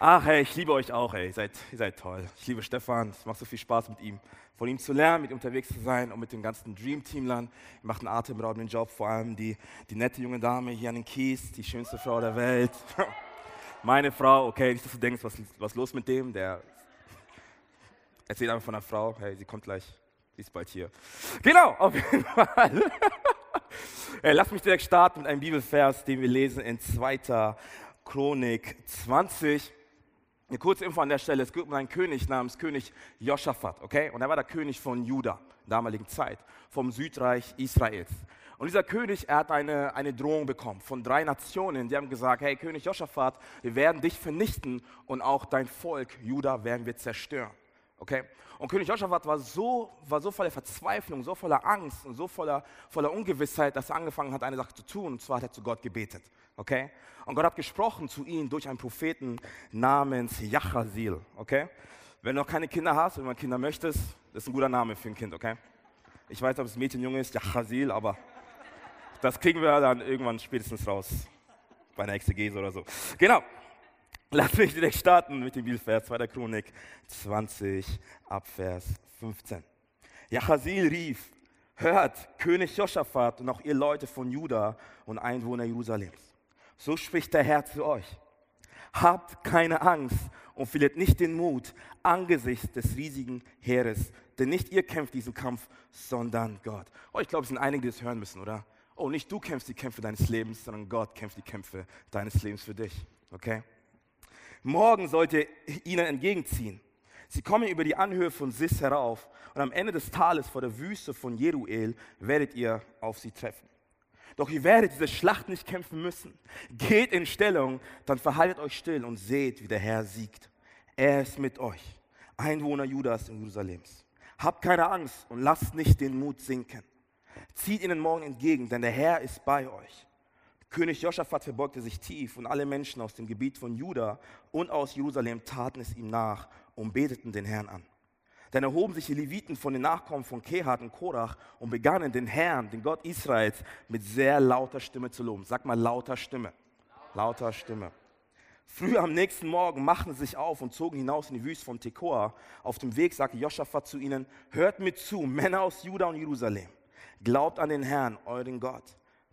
Ach, hey, ich liebe euch auch, ey. Ihr seid, ihr seid toll. Ich liebe Stefan. Es macht so viel Spaß mit ihm, von ihm zu lernen, mit ihm unterwegs zu sein und mit dem ganzen Dream-Teamlern. Ihr macht einen atemberaubenden Job, vor allem die, die nette junge Dame hier an den Kies, die schönste Frau der Welt. Meine Frau, okay, nicht, dass du denkst, was, was los mit dem, der erzählt einfach von einer Frau, hey, sie kommt gleich, sie ist bald hier. Genau, auf jeden Fall. hey, lass mich direkt starten mit einem Bibelvers, den wir lesen in 2. Chronik 20. Eine kurze Info an der Stelle, es gibt einen König namens König Joschafat, okay? Und er war der König von Juda, damaligen Zeit, vom Südreich Israels. Und dieser König, er hat eine, eine Drohung bekommen von drei Nationen, die haben gesagt, hey König Joschafat, wir werden dich vernichten und auch dein Volk, Juda, werden wir zerstören. Okay? Und König Joschafat war so, war so voller Verzweiflung, so voller Angst und so voller, voller Ungewissheit, dass er angefangen hat, eine Sache zu tun. Und zwar hat er zu Gott gebetet. Okay? Und Gott hat gesprochen zu ihm durch einen Propheten namens Jachasil. Okay? Wenn du noch keine Kinder hast, wenn du Kinder möchtest, das ist ein guter Name für ein Kind. Okay? Ich weiß, ob es Mädchen, Junge ist, Jachasil, aber das kriegen wir dann irgendwann spätestens raus. Bei einer Exegese oder so. Genau. Lass mich direkt starten mit dem Bibelvers 2. Chronik 20 Abvers 15. Jachasil rief, hört, König Joschafat und auch ihr Leute von Juda und Einwohner Jerusalems. So spricht der Herr zu euch. Habt keine Angst und verliert nicht den Mut angesichts des riesigen Heeres, denn nicht ihr kämpft diesen Kampf, sondern Gott. Oh, ich glaube, es sind einige, die das hören müssen, oder? Oh, nicht du kämpfst die Kämpfe deines Lebens, sondern Gott kämpft die Kämpfe deines Lebens für dich. Okay? Morgen sollt ihr ihnen entgegenziehen. Sie kommen über die Anhöhe von Sis herauf und am Ende des Tales vor der Wüste von Jeruel werdet ihr auf sie treffen. Doch ihr werdet diese Schlacht nicht kämpfen müssen. Geht in Stellung, dann verhaltet euch still und seht, wie der Herr siegt. Er ist mit euch, Einwohner Judas und Jerusalems. Habt keine Angst und lasst nicht den Mut sinken. Zieht ihnen morgen entgegen, denn der Herr ist bei euch. König Joschafat verbeugte sich tief und alle Menschen aus dem Gebiet von Juda und aus Jerusalem taten es ihm nach und beteten den Herrn an. Dann erhoben sich die Leviten von den Nachkommen von Kehat und Korach und begannen den Herrn, den Gott Israels, mit sehr lauter Stimme zu loben. Sag mal lauter Stimme. Lauter Stimme. Früh am nächsten Morgen machten sie sich auf und zogen hinaus in die Wüste von Tekoa. Auf dem Weg sagte Joschafat zu ihnen, hört mir zu, Männer aus Juda und Jerusalem. Glaubt an den Herrn, euren Gott,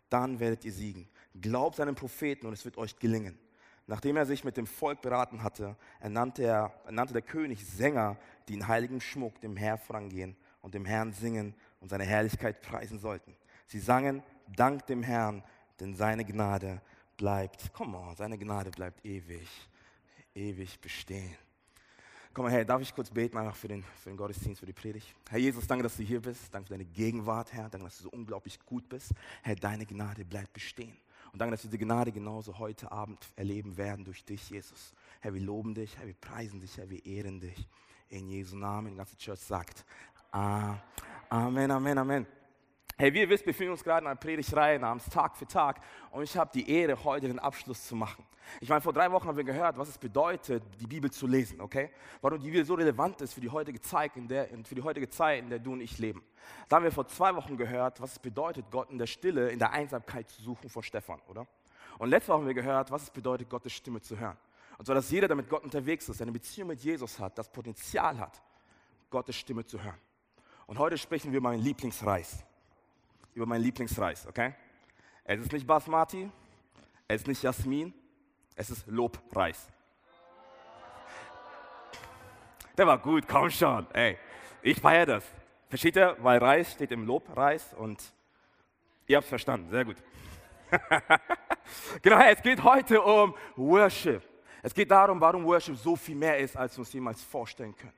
dann werdet ihr siegen. Glaubt seinen Propheten und es wird euch gelingen. Nachdem er sich mit dem Volk beraten hatte, ernannte, er, ernannte der König Sänger, die in heiligem Schmuck dem Herrn vorangehen und dem Herrn singen und seine Herrlichkeit preisen sollten. Sie sangen, Dank dem Herrn, denn seine Gnade bleibt, komm on, seine Gnade bleibt ewig, ewig bestehen. Komm mal her, darf ich kurz beten einfach für den, für den Gottesdienst, für die Predigt? Herr Jesus, danke, dass du hier bist. Danke für deine Gegenwart, Herr. Danke, dass du so unglaublich gut bist. Herr, deine Gnade bleibt bestehen. Und danke, dass wir diese Gnade genauso heute Abend erleben werden durch dich, Jesus. Herr, wir loben dich, Herr, wir preisen dich, Herr, wir ehren dich. In Jesu Namen, die ganze Church sagt Amen, Amen, Amen. Hey, wie ihr wisst, befinden wir uns gerade in einer Predigtreihe namens Tag für Tag und ich habe die Ehre, heute den Abschluss zu machen. Ich meine, vor drei Wochen haben wir gehört, was es bedeutet, die Bibel zu lesen, okay? Warum die Bibel so relevant ist für die heutige Zeit, in der, für die heutige Zeit, in der du und ich leben. Da haben wir vor zwei Wochen gehört, was es bedeutet, Gott in der Stille, in der Einsamkeit zu suchen von Stefan, oder? Und letzte Woche haben wir gehört, was es bedeutet, Gottes Stimme zu hören. Und zwar, dass jeder, der mit Gott unterwegs ist, eine Beziehung mit Jesus hat, das Potenzial hat, Gottes Stimme zu hören. Und heute sprechen wir über meinen Lieblingsreis. Über meinen Lieblingsreis, okay? Es ist nicht Basmati, es ist nicht Jasmin, es ist Lobreis. Der war gut, komm schon, ey. Ich feiere das. Versteht ihr? Weil Reis steht im Lobreis und ihr habt verstanden, sehr gut. genau, es geht heute um Worship. Es geht darum, warum Worship so viel mehr ist, als wir uns jemals vorstellen können.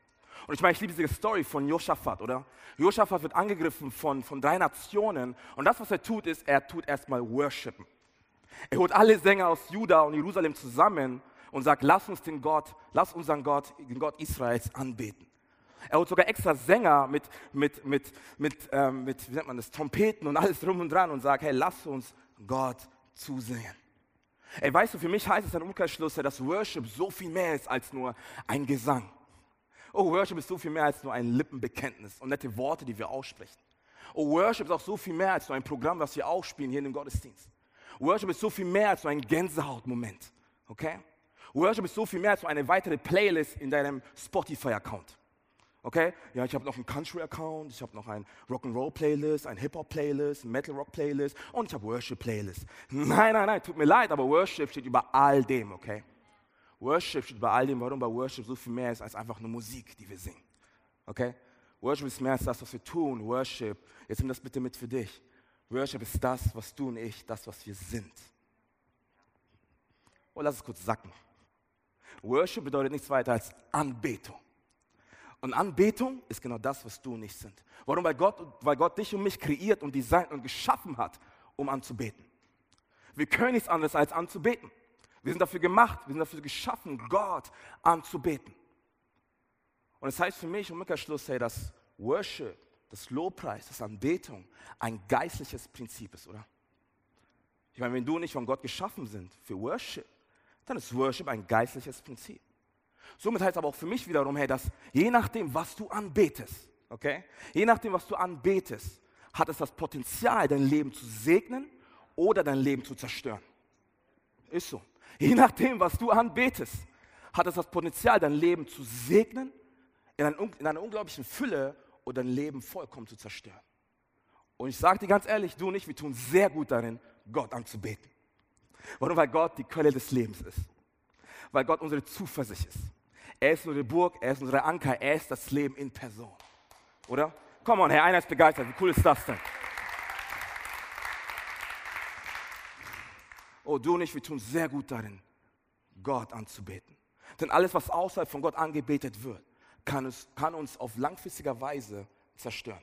Und ich meine, ich liebe diese Story von Josaphat, oder? Josaphat wird angegriffen von, von drei Nationen und das, was er tut, ist, er tut erstmal Worshipen. Er holt alle Sänger aus Juda und Jerusalem zusammen und sagt, lass uns den Gott, lass unseren Gott, den Gott Israels anbeten. Er holt sogar extra Sänger mit, mit, mit, mit, ähm, mit wie nennt man das, Trompeten und alles drum und dran und sagt, hey, lass uns Gott zusingen. Ey, weißt du, für mich heißt es ein Umkehrschluss, dass Worship so viel mehr ist als nur ein Gesang. Oh, Worship ist so viel mehr als nur ein Lippenbekenntnis und nette Worte, die wir aussprechen. Oh, Worship ist auch so viel mehr als nur ein Programm, was wir ausspielen hier in dem Gottesdienst. Worship ist so viel mehr als nur ein Gänsehautmoment. Okay? Worship ist so viel mehr als so eine weitere Playlist in deinem Spotify-Account. Okay? Ja, ich habe noch einen Country-Account, ich habe noch einen Rock'n'Roll-Playlist, einen Hip-Hop-Playlist, einen Metal-Rock-Playlist und ich habe Worship-Playlist. Nein, nein, nein, tut mir leid, aber Worship steht über all dem, okay? Worship steht über all dem, warum bei Worship so viel mehr ist als einfach nur Musik, die wir singen. Okay? Worship ist mehr als das, was wir tun. Worship, jetzt nimm das bitte mit für dich. Worship ist das, was du und ich, das, was wir sind. Oh, lass es kurz sacken. Worship bedeutet nichts weiter als Anbetung. Und Anbetung ist genau das, was du und ich sind. Warum? Weil Gott, weil Gott dich und mich kreiert und designt und geschaffen hat, um anzubeten. Wir können nichts anderes als anzubeten. Wir sind dafür gemacht, wir sind dafür geschaffen, Gott anzubeten. Und es das heißt für mich im Umkehrschluss, hey, dass Worship, das Lobpreis, das Anbetung ein geistliches Prinzip ist, oder? Ich meine, wenn du und ich von Gott geschaffen sind für Worship, dann ist Worship ein geistliches Prinzip. Somit heißt aber auch für mich wiederum, hey, dass je nachdem, was du anbetest, okay, je nachdem, was du anbetest, hat es das Potenzial, dein Leben zu segnen oder dein Leben zu zerstören. Ist so. Je nachdem, was du anbetest, hat es das Potenzial, dein Leben zu segnen, in, ein, in einer unglaublichen Fülle oder dein Leben vollkommen zu zerstören. Und ich sage dir ganz ehrlich, du und ich, wir tun sehr gut darin, Gott anzubeten. Warum? Weil Gott die Quelle des Lebens ist. Weil Gott unsere Zuversicht ist. Er ist unsere Burg, er ist unsere Anker, er ist das Leben in Person. Oder? Komm on, Herr, einer ist begeistert. Wie cool ist das denn? Oh, du und ich, wir tun sehr gut darin, Gott anzubeten. Denn alles, was außerhalb von Gott angebetet wird, kann, es, kann uns auf langfristiger Weise zerstören.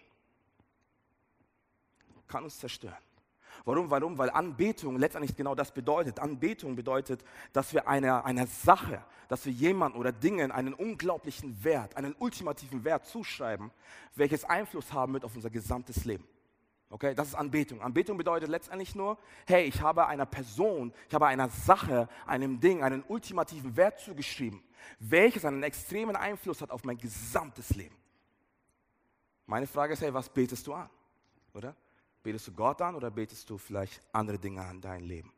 Kann uns zerstören. Warum? Warum? Weil Anbetung letztendlich genau das bedeutet. Anbetung bedeutet, dass wir einer, einer Sache, dass wir jemandem oder Dingen einen unglaublichen Wert, einen ultimativen Wert zuschreiben, welches Einfluss haben wird auf unser gesamtes Leben. Okay, das ist Anbetung. Anbetung bedeutet letztendlich nur, hey, ich habe einer Person, ich habe einer Sache, einem Ding einen ultimativen Wert zugeschrieben, welches einen extremen Einfluss hat auf mein gesamtes Leben. Meine Frage ist, hey, was betest du an? Oder? Betest du Gott an oder betest du vielleicht andere Dinge an dein Leben?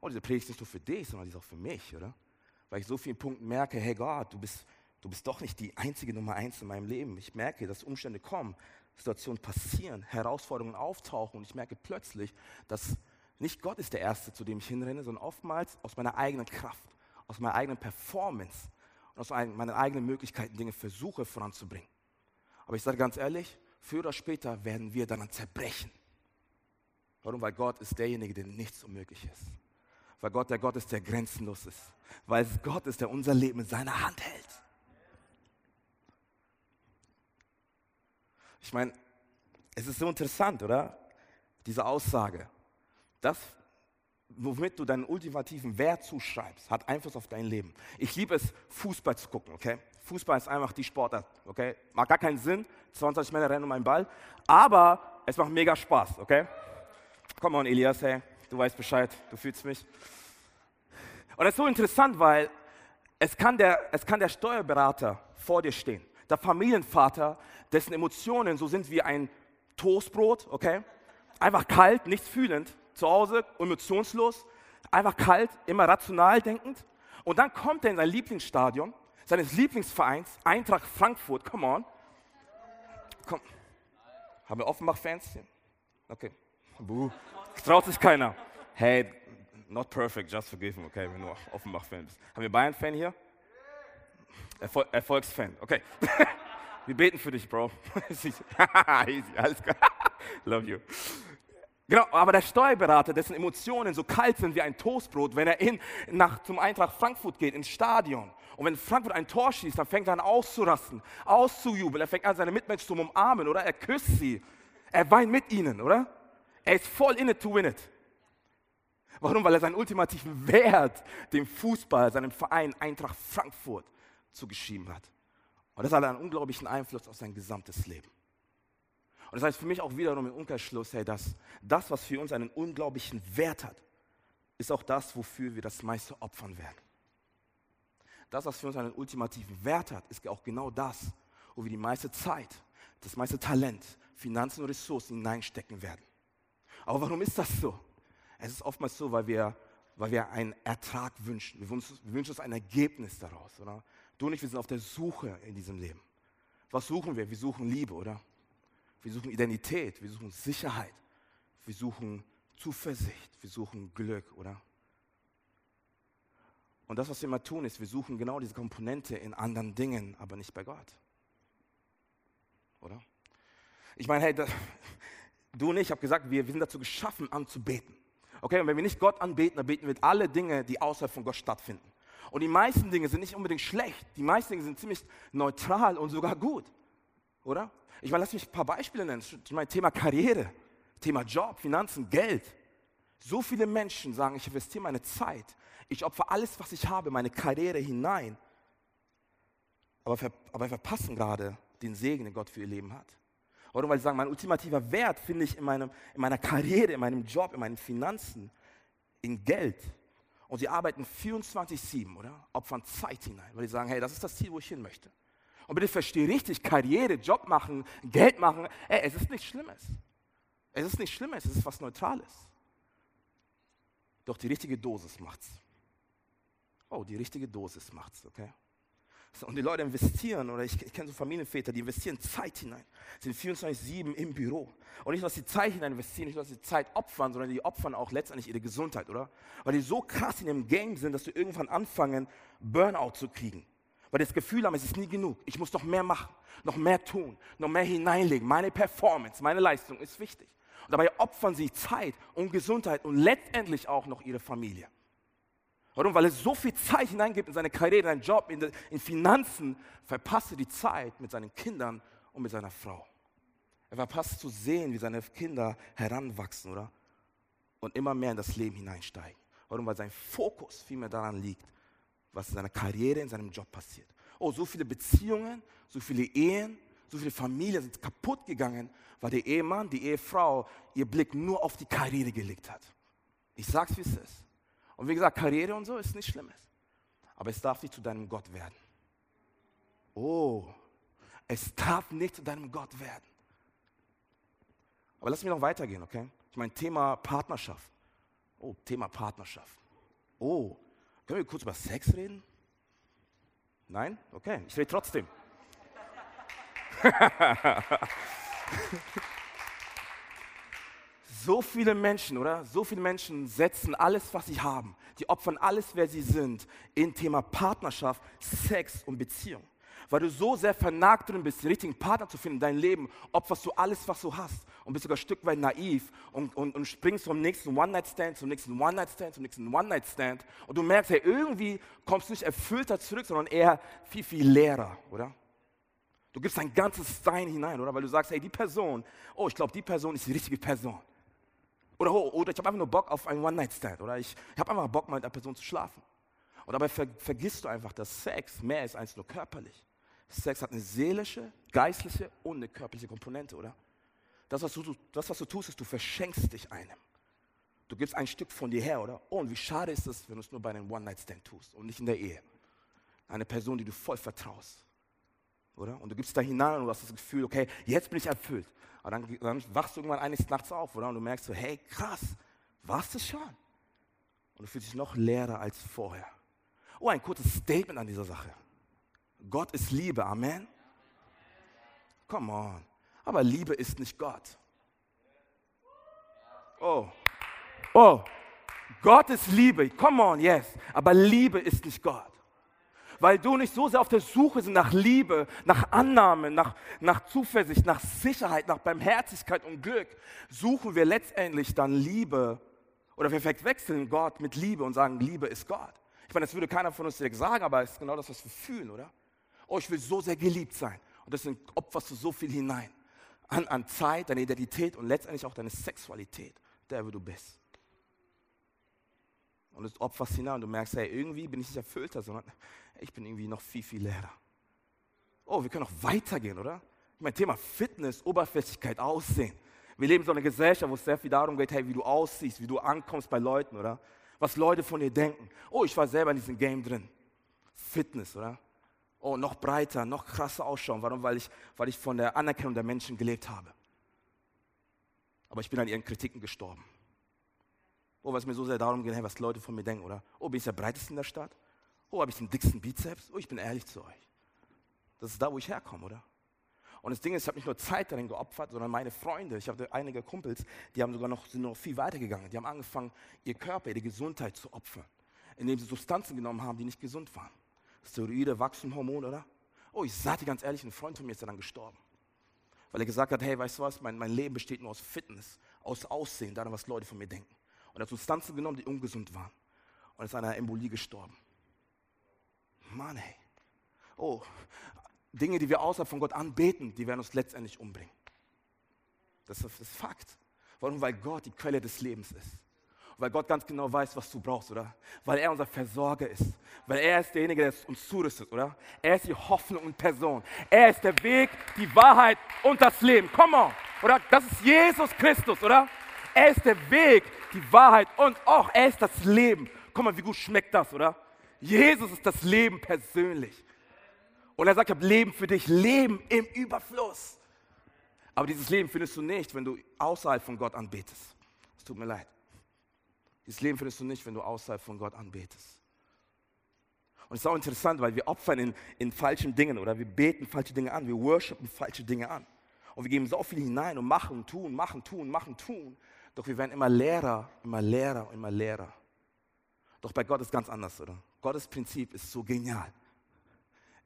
Und diese Predigt ist nicht nur für dich, sondern die ist auch für mich, oder? Weil ich so vielen Punkten merke, hey Gott, du bist, du bist doch nicht die einzige Nummer eins in meinem Leben. Ich merke, dass Umstände kommen, Situationen passieren, Herausforderungen auftauchen und ich merke plötzlich, dass nicht Gott ist der Erste, zu dem ich hinrenne, sondern oftmals aus meiner eigenen Kraft, aus meiner eigenen Performance und aus meinen eigenen Möglichkeiten Dinge versuche voranzubringen. Aber ich sage ganz ehrlich, früher oder später werden wir daran zerbrechen. Warum? Weil Gott ist derjenige, dem nichts unmöglich ist. Weil Gott der Gott ist, der grenzenlos ist. Weil es Gott ist, der unser Leben in seiner Hand hält. Ich meine, es ist so interessant, oder? Diese Aussage. Das, womit du deinen ultimativen Wert zuschreibst, hat Einfluss auf dein Leben. Ich liebe es, Fußball zu gucken, okay? Fußball ist einfach die Sportart, okay? Macht gar keinen Sinn, 20 Männer rennen um einen Ball, aber es macht mega Spaß, okay? Komm on, Elias, hey, du weißt Bescheid, du fühlst mich. Und das ist so interessant, weil es kann der, es kann der Steuerberater vor dir stehen, der Familienvater, dessen Emotionen so sind wie ein Toastbrot, okay? Einfach kalt, nichts fühlend, zu Hause, emotionslos, einfach kalt, immer rational denkend. Und dann kommt er in sein Lieblingsstadion seines Lieblingsvereins, Eintracht Frankfurt, come on. Komm. Haben wir Offenbach-Fans? Okay. Buh. Traut sich keiner. Hey, not perfect, just forgiven, okay, wenn du Offenbach-Fan bist. Haben wir Bayern-Fan hier? Erfol Erfolgsfan, okay. wir beten für dich, Bro. Easy, alles klar. Love you. Genau, aber der Steuerberater, dessen Emotionen so kalt sind wie ein Toastbrot, wenn er in, nach, zum Eintracht Frankfurt geht, ins Stadion, und wenn Frankfurt ein Tor schießt, dann fängt er an auszurasten, auszujubeln. Er fängt an, seine Mitmenschen zu umarmen, oder? Er küsst sie. Er weint mit ihnen, oder? Er ist voll in it to win it. Warum? Weil er seinen ultimativen Wert dem Fußball, seinem Verein Eintracht Frankfurt zugeschrieben hat. Und das hat einen unglaublichen Einfluss auf sein gesamtes Leben. Und das heißt für mich auch wiederum im Umkehrschluss, hey, dass das, was für uns einen unglaublichen Wert hat, ist auch das, wofür wir das meiste opfern werden. Das, was für uns einen ultimativen Wert hat, ist auch genau das, wo wir die meiste Zeit, das meiste Talent, Finanzen und Ressourcen hineinstecken werden. Aber warum ist das so? Es ist oftmals so, weil wir weil wir einen Ertrag wünschen. Wir wünschen, uns ein Ergebnis daraus, oder? Du und ich, wir sind auf der Suche in diesem Leben. Was suchen wir? Wir suchen Liebe, oder? Wir suchen Identität, wir suchen Sicherheit, wir suchen Zuversicht, wir suchen Glück, oder? Und das, was wir immer tun, ist, wir suchen genau diese Komponente in anderen Dingen, aber nicht bei Gott. Oder? Ich meine, hey, das, du und ich, ich habe gesagt, wir, wir sind dazu geschaffen, anzubeten. Okay, und wenn wir nicht Gott anbeten, dann beten wir alle Dinge, die außerhalb von Gott stattfinden. Und die meisten Dinge sind nicht unbedingt schlecht. Die meisten Dinge sind ziemlich neutral und sogar gut. Oder? Ich meine, lass mich ein paar Beispiele nennen. Ich meine, Thema Karriere, Thema Job, Finanzen, Geld. So viele Menschen sagen, ich investiere meine Zeit, ich opfere alles, was ich habe, meine Karriere hinein. Aber, ver aber verpassen gerade den Segen, den Gott für ihr Leben hat. Oder weil sie sagen, mein ultimativer Wert finde ich in, meinem, in meiner Karriere, in meinem Job, in meinen Finanzen, in Geld. Und sie arbeiten 24-7, oder? Opfern Zeit hinein, weil sie sagen, hey, das ist das Ziel, wo ich hin möchte. Und bitte verstehe richtig, Karriere, Job machen, Geld machen, ey, es ist nichts Schlimmes. Es ist nichts Schlimmes, es ist was Neutrales. Doch die richtige Dosis macht's. Oh, die richtige Dosis macht's, okay? Und die Leute investieren, oder ich, ich kenne so Familienväter, die investieren Zeit hinein, sind 24-7 im Büro. Und nicht, dass sie Zeit hinein investieren, nicht, dass sie Zeit opfern, sondern die opfern auch letztendlich ihre Gesundheit, oder? Weil die so krass in dem Game sind, dass sie irgendwann anfangen, Burnout zu kriegen. Weil die das Gefühl haben, es ist nie genug. Ich muss noch mehr machen, noch mehr tun, noch mehr hineinlegen. Meine Performance, meine Leistung ist wichtig. Und dabei opfern sie Zeit und Gesundheit und letztendlich auch noch ihre Familie. Warum? Weil er so viel Zeit hineingibt in seine Karriere, in seinen Job, in, in Finanzen, verpasst er die Zeit mit seinen Kindern und mit seiner Frau. Er verpasst zu sehen, wie seine Kinder heranwachsen, oder? Und immer mehr in das Leben hineinsteigen. Warum? Weil sein Fokus viel mehr daran liegt, was in seiner Karriere, in seinem Job passiert. Oh, so viele Beziehungen, so viele Ehen, so viele Familien sind kaputt gegangen, weil der Ehemann, die Ehefrau ihr Blick nur auf die Karriere gelegt hat. Ich sag's, wie es ist. Und wie gesagt, Karriere und so ist nicht Schlimmes. Aber es darf nicht zu deinem Gott werden. Oh, es darf nicht zu deinem Gott werden. Aber lass mich noch weitergehen, okay? Ich meine, Thema Partnerschaft. Oh, Thema Partnerschaft. Oh, können wir kurz über Sex reden? Nein? Okay, ich rede trotzdem. So viele Menschen, oder? So viele Menschen setzen alles, was sie haben, die opfern alles, wer sie sind, in Thema Partnerschaft, Sex und Beziehung. Weil du so sehr vernagt drin bist, den richtigen Partner zu finden in deinem Leben, opferst du alles, was du hast und bist sogar ein Stück weit naiv und, und, und springst vom nächsten One-Night-Stand zum nächsten One-Night-Stand zum nächsten One-Night-Stand und du merkst, hey, irgendwie kommst du nicht erfüllter zurück, sondern eher viel, viel leerer, oder? Du gibst dein ganzes Sein hinein, oder? Weil du sagst, hey, die Person, oh, ich glaube, die Person ist die richtige Person. Oder, oh, oder ich habe einfach nur Bock auf einen One-Night-Stand. Oder ich, ich habe einfach Bock, mit einer Person zu schlafen. Und dabei ver vergisst du einfach, dass Sex mehr ist als nur körperlich. Sex hat eine seelische, geistliche und eine körperliche Komponente, oder? Das was, du, das, was du tust, ist, du verschenkst dich einem. Du gibst ein Stück von dir her, oder? Oh, und wie schade ist es, wenn du es nur bei einem One-Night-Stand tust und nicht in der Ehe. Eine Person, die du voll vertraust. Oder? Und du gibst da hinein und du hast das Gefühl, okay, jetzt bin ich erfüllt. Aber dann, dann wachst du irgendwann eines Nachts auf, oder? Und du merkst so, hey, krass, warst du schon? Und du fühlst dich noch leerer als vorher. Oh, ein kurzes Statement an dieser Sache. Gott ist Liebe, Amen. Come on. Aber Liebe ist nicht Gott. Oh. Oh. Gott ist Liebe. Come on, yes. Aber Liebe ist nicht Gott weil du nicht so sehr auf der Suche sind nach Liebe, nach Annahme, nach, nach Zuversicht, nach Sicherheit, nach Barmherzigkeit und Glück, suchen wir letztendlich dann Liebe oder wir verwechseln Gott mit Liebe und sagen, Liebe ist Gott. Ich meine, das würde keiner von uns direkt sagen, aber es ist genau das, was wir fühlen, oder? Oh, ich will so sehr geliebt sein. Und deswegen opferst du so viel hinein. An, an Zeit, deine Identität und letztendlich auch deine Sexualität, der, du bist. Und du opferst hinein und du merkst, hey, irgendwie bin ich nicht erfüllter, sondern ich bin irgendwie noch viel, viel leerer. Oh, wir können noch weitergehen, oder? Mein Thema Fitness, Oberflächlichkeit, Aussehen. Wir leben in so einer Gesellschaft, wo es sehr viel darum geht, hey, wie du aussiehst, wie du ankommst bei Leuten, oder? Was Leute von dir denken. Oh, ich war selber in diesem Game drin. Fitness, oder? Oh, noch breiter, noch krasser ausschauen. Warum? Weil ich, weil ich von der Anerkennung der Menschen gelebt habe. Aber ich bin an ihren Kritiken gestorben. Oh, was mir so sehr darum geht, hey, was Leute von mir denken, oder? Oh, bin ich der breiteste in der Stadt? Oh, habe ich den dicksten Bizeps? Oh, ich bin ehrlich zu euch. Das ist da, wo ich herkomme, oder? Und das Ding ist, ich habe nicht nur Zeit darin geopfert, sondern meine Freunde, ich habe einige Kumpels, die haben sogar noch, sind noch viel weiter gegangen. Die haben angefangen, ihr Körper, ihre Gesundheit zu opfern, indem sie Substanzen genommen haben, die nicht gesund waren. Steroide, Wachstumhormone, oder? Oh, ich sage dir ganz ehrlich, ein Freund von mir ist dann gestorben. Weil er gesagt hat, hey, weißt du was, mein, mein Leben besteht nur aus Fitness, aus Aussehen, daran, was Leute von mir denken. Und er hat Substanzen genommen, die ungesund waren. Und ist an einer Embolie gestorben. Mann, hey. Oh, Dinge, die wir außerhalb von Gott anbeten, die werden uns letztendlich umbringen. Das ist, das Fakt. Warum? Weil Gott die Quelle des Lebens ist. Weil Gott ganz genau weiß, was du brauchst, oder? Weil er unser Versorger ist. Weil er ist derjenige, der uns zurüstet, oder? Er ist die Hoffnung und Person. Er ist der Weg, die Wahrheit und das Leben. Komm on, oder? Das ist Jesus Christus, oder? Er ist der Weg, die Wahrheit und auch er ist das Leben. Komm mal, wie gut schmeckt das, oder? Jesus ist das Leben persönlich. Und er sagt, ich habe Leben für dich, Leben im Überfluss. Aber dieses Leben findest du nicht, wenn du außerhalb von Gott anbetest. Es tut mir leid. Dieses Leben findest du nicht, wenn du außerhalb von Gott anbetest. Und es ist auch interessant, weil wir opfern in, in falschen Dingen oder wir beten falsche Dinge an, wir worshipen falsche Dinge an. Und wir geben so viel hinein und machen, tun, machen, tun, machen, tun. Doch wir werden immer leerer, immer leerer immer leerer. Doch bei Gott ist ganz anders, oder? Gottes Prinzip ist so genial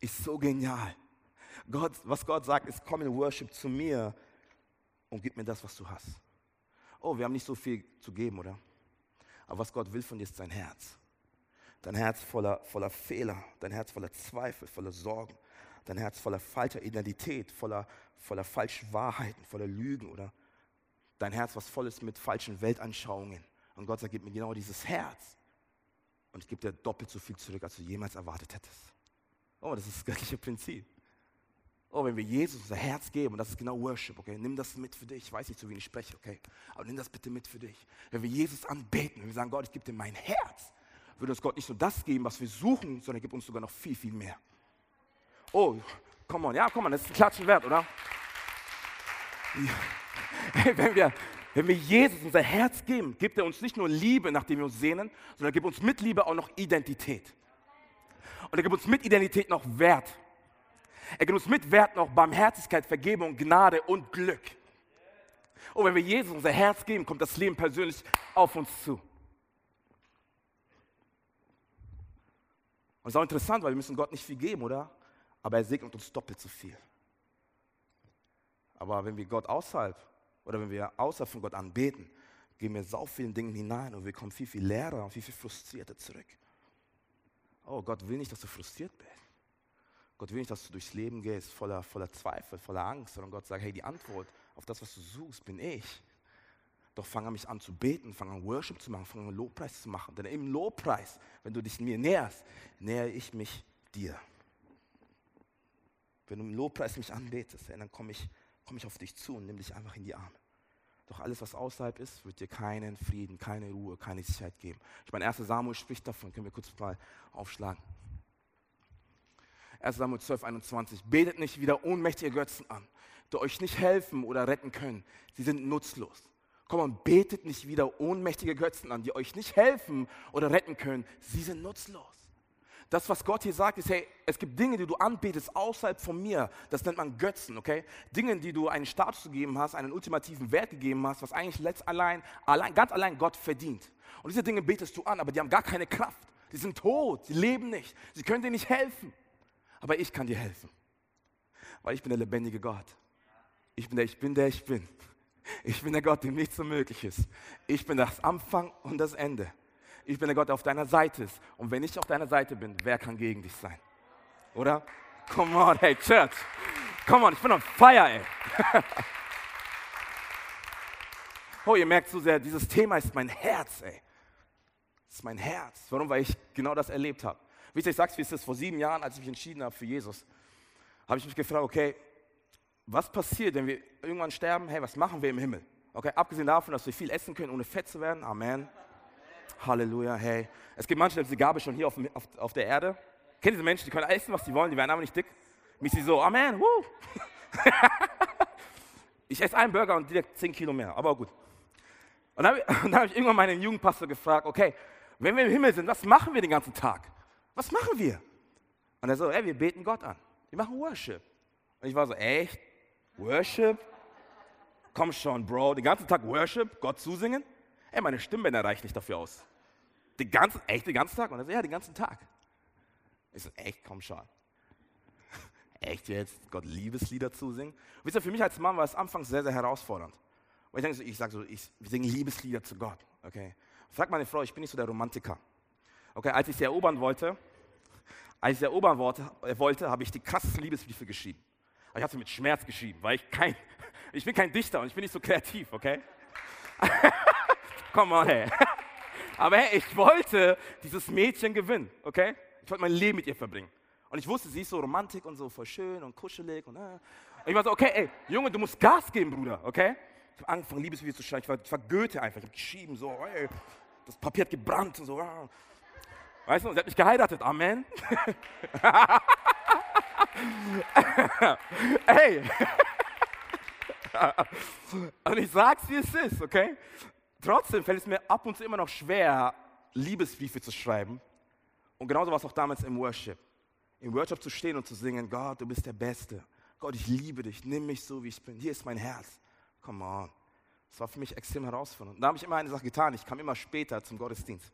ist so genial. Gott, was Gott sagt, ist, komm in Worship zu mir und gib mir das, was du hast. Oh, wir haben nicht so viel zu geben, oder? Aber was Gott will von dir ist dein Herz. Dein Herz voller, voller Fehler, dein Herz voller Zweifel, voller Sorgen, dein Herz voller falscher Identität, voller, voller falschen Wahrheiten, voller Lügen, oder? Dein Herz, was voll ist mit falschen Weltanschauungen. Und Gott sagt, gib mir genau dieses Herz. Und ich gebe dir doppelt so viel zurück, als du jemals erwartet hättest. Oh, das ist das göttliche Prinzip. Oh, wenn wir Jesus unser Herz geben, und das ist genau Worship, okay, nimm das mit für dich. Ich weiß nicht, zu wie ich spreche, okay, aber nimm das bitte mit für dich. Wenn wir Jesus anbeten, wenn wir sagen, Gott, ich gebe dir mein Herz, würde uns Gott nicht nur das geben, was wir suchen, sondern er gibt uns sogar noch viel, viel mehr. Oh, komm on, ja, komm on, das ist ein Klatschen wert, oder? Ja. Wenn wir, wenn wir Jesus unser Herz geben, gibt er uns nicht nur Liebe, nachdem wir uns sehnen, sondern er gibt uns mit Liebe auch noch Identität. Und er gibt uns mit Identität noch Wert. Er gibt uns mit Wert noch Barmherzigkeit, Vergebung, Gnade und Glück. Und wenn wir Jesus unser Herz geben, kommt das Leben persönlich auf uns zu. Und es ist auch interessant, weil wir müssen Gott nicht viel geben, oder? Aber er segnet uns doppelt so viel. Aber wenn wir Gott außerhalb oder wenn wir außerhalb von Gott anbeten, gehen wir so vielen Dingen hinein und wir kommen viel, viel leerer und viel, viel frustrierter zurück. Oh, Gott will nicht, dass du frustriert bist. Gott will nicht, dass du durchs Leben gehst voller, voller Zweifel, voller Angst, sondern Gott sagt, hey, die Antwort auf das, was du suchst, bin ich. Doch fange mich an zu beten, fange an Worship zu machen, fange an Lobpreis zu machen. Denn im Lobpreis, wenn du dich mir näherst, nähere ich mich dir. Wenn du im Lobpreis mich anbetest, dann komme ich, komm ich auf dich zu und nimm dich einfach in die Arme. Doch alles, was außerhalb ist, wird dir keinen Frieden, keine Ruhe, keine Sicherheit geben. Ich meine, 1. Samuel spricht davon, können wir kurz mal aufschlagen. 1. Samuel 12, 21. Betet nicht wieder ohnmächtige Götzen an, die euch nicht helfen oder retten können. Sie sind nutzlos. Komm und betet nicht wieder ohnmächtige Götzen an, die euch nicht helfen oder retten können. Sie sind nutzlos. Das, was Gott hier sagt, ist, hey, es gibt Dinge, die du anbetest außerhalb von mir. Das nennt man Götzen, okay? Dinge, die du einen Status gegeben hast, einen ultimativen Wert gegeben hast, was eigentlich letzt allein, allein, ganz allein Gott verdient. Und diese Dinge betest du an, aber die haben gar keine Kraft. Die sind tot, sie leben nicht, sie können dir nicht helfen. Aber ich kann dir helfen, weil ich bin der lebendige Gott. Ich bin der, ich bin der, ich bin. Ich bin der Gott, dem nichts unmöglich ist. Ich bin das Anfang und das Ende ich bin der Gott, der auf deiner Seite ist. Und wenn ich auf deiner Seite bin, wer kann gegen dich sein? Oder? Come on, hey, Church. Come on, ich bin on fire, ey. oh, ihr merkt so sehr, dieses Thema ist mein Herz, ey. Das ist mein Herz. Warum? Weil ich genau das erlebt habe. Ihr, ich sag's, wie es ist, vor sieben Jahren, als ich mich entschieden habe für Jesus, habe ich mich gefragt, okay, was passiert, wenn wir irgendwann sterben? Hey, was machen wir im Himmel? Okay, abgesehen davon, dass wir viel essen können, ohne fett zu werden. Amen. Halleluja, hey. Es gibt manche, die haben diese Gabe schon hier auf, auf, auf der Erde. Kennt diese Menschen, die können essen, was sie wollen, die werden aber nicht dick. Mich sie so, Amen, woo. ich esse einen Burger und direkt 10 Kilo mehr, aber gut. Und dann habe ich, hab ich irgendwann meinen Jugendpastor gefragt, okay, wenn wir im Himmel sind, was machen wir den ganzen Tag? Was machen wir? Und er so, ey, wir beten Gott an. Wir machen Worship. Und ich war so, echt? Worship? Komm schon, Bro, den ganzen Tag Worship, Gott zusingen? Ey, meine Stimmbänder reicht nicht dafür aus. Den ganzen, echt den ganzen Tag? Und er so, ja, den ganzen Tag. Ich so, echt, komm schon. Echt jetzt, Gott Liebeslieder zusingen? wisst ihr, für mich als Mann war es anfangs sehr, sehr herausfordernd. Und ich denke so, ich sage so, ich singe Liebeslieder zu Gott. Okay. Frag meine Frau, ich bin nicht so der Romantiker. Okay, als ich sie erobern wollte, als ich sie erobern wollte habe ich die krassesten Liebesbriefe geschrieben. Aber ich habe sie mit Schmerz geschrieben, weil ich kein, ich bin kein Dichter und ich bin nicht so kreativ, okay? Komm mal, hey. Aber hey, ich wollte dieses Mädchen gewinnen, okay? Ich wollte mein Leben mit ihr verbringen. Und ich wusste, sie ist so romantisch und so voll schön und kuschelig. Und, äh. und ich war so, okay, ey, Junge, du musst Gas geben, Bruder, okay? Ich habe angefangen, Liebesbriefe zu schreiben. Ich war, ich war Goethe einfach. Ich habe geschrieben, so, ey, das Papier hat gebrannt und so. Ah. Weißt du, sie hat mich geheiratet. Amen. ey. und ich sag's, wie es ist, okay? Trotzdem fällt es mir ab und zu immer noch schwer, Liebesbriefe zu schreiben. Und genauso war es auch damals im Worship. Im Worship zu stehen und zu singen, Gott, du bist der Beste. Gott, ich liebe dich, nimm mich so, wie ich bin. Hier ist mein Herz. Come on. Das war für mich extrem herausfordernd. Und da habe ich immer eine Sache getan. Ich kam immer später zum Gottesdienst.